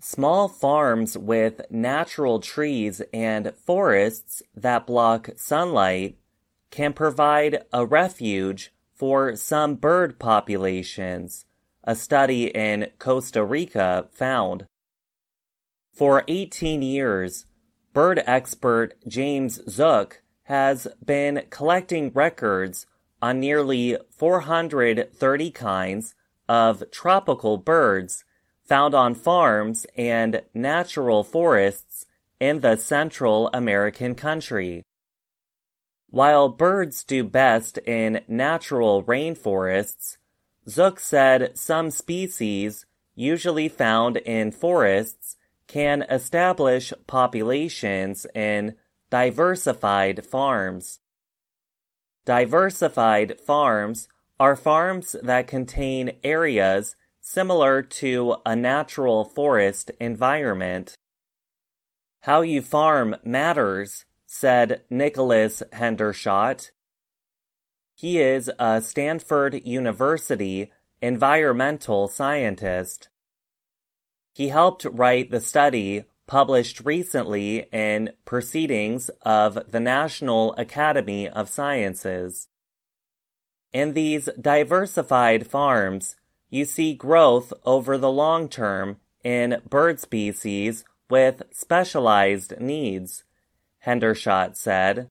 Small farms with natural trees and forests that block sunlight can provide a refuge for some bird populations, a study in Costa Rica found. For 18 years, bird expert James Zook has been collecting records on nearly 430 kinds of tropical birds found on farms and natural forests in the Central American country. While birds do best in natural rainforests, Zook said some species, usually found in forests, can establish populations in diversified farms. Diversified farms are farms that contain areas similar to a natural forest environment. How you farm matters, said Nicholas Hendershot. He is a Stanford University environmental scientist. He helped write the study published recently in Proceedings of the National Academy of Sciences. In these diversified farms, you see growth over the long term in bird species with specialized needs, Hendershot said.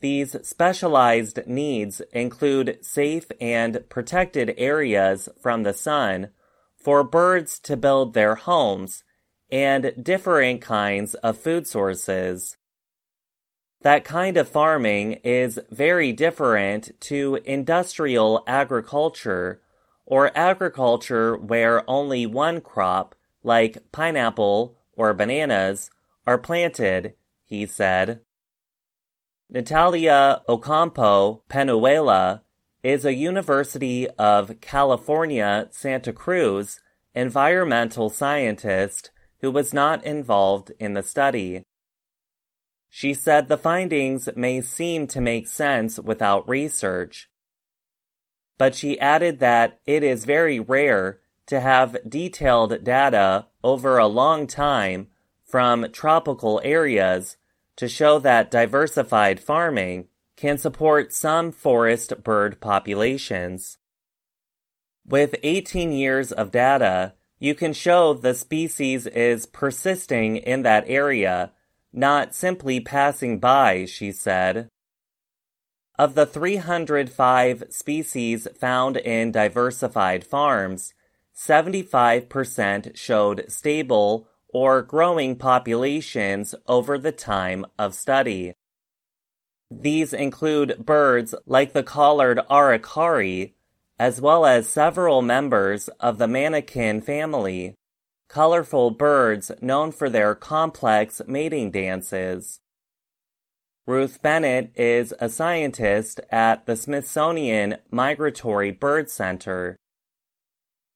These specialized needs include safe and protected areas from the sun for birds to build their homes and differing kinds of food sources. That kind of farming is very different to industrial agriculture or agriculture where only one crop, like pineapple or bananas, are planted, he said. Natalia Ocampo Penuela is a University of California, Santa Cruz environmental scientist who was not involved in the study. She said the findings may seem to make sense without research, but she added that it is very rare to have detailed data over a long time from tropical areas to show that diversified farming can support some forest bird populations. With 18 years of data, you can show the species is persisting in that area, not simply passing by, she said. Of the 305 species found in diversified farms, 75% showed stable or growing populations over the time of study. These include birds like the collared aracari, as well as several members of the manakin family, colorful birds known for their complex mating dances. Ruth Bennett is a scientist at the Smithsonian Migratory Bird Center.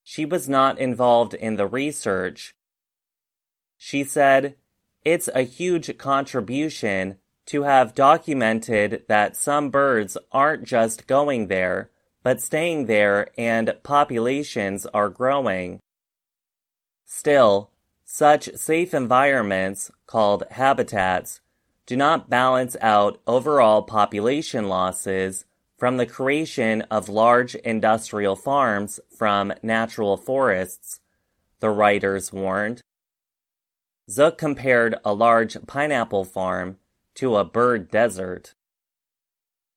She was not involved in the research. She said, It's a huge contribution to have documented that some birds aren't just going there, but staying there and populations are growing. Still, such safe environments, called habitats, do not balance out overall population losses from the creation of large industrial farms from natural forests, the writers warned. Zook compared a large pineapple farm to a bird desert.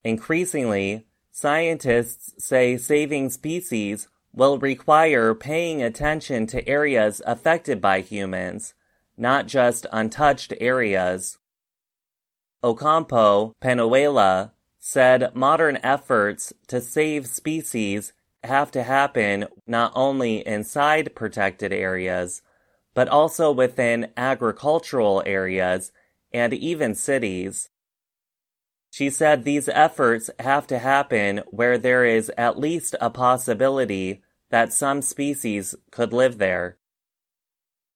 Increasingly, scientists say saving species will require paying attention to areas affected by humans, not just untouched areas. Ocampo Penuela said modern efforts to save species have to happen not only inside protected areas, but also within agricultural areas and even cities. She said these efforts have to happen where there is at least a possibility that some species could live there.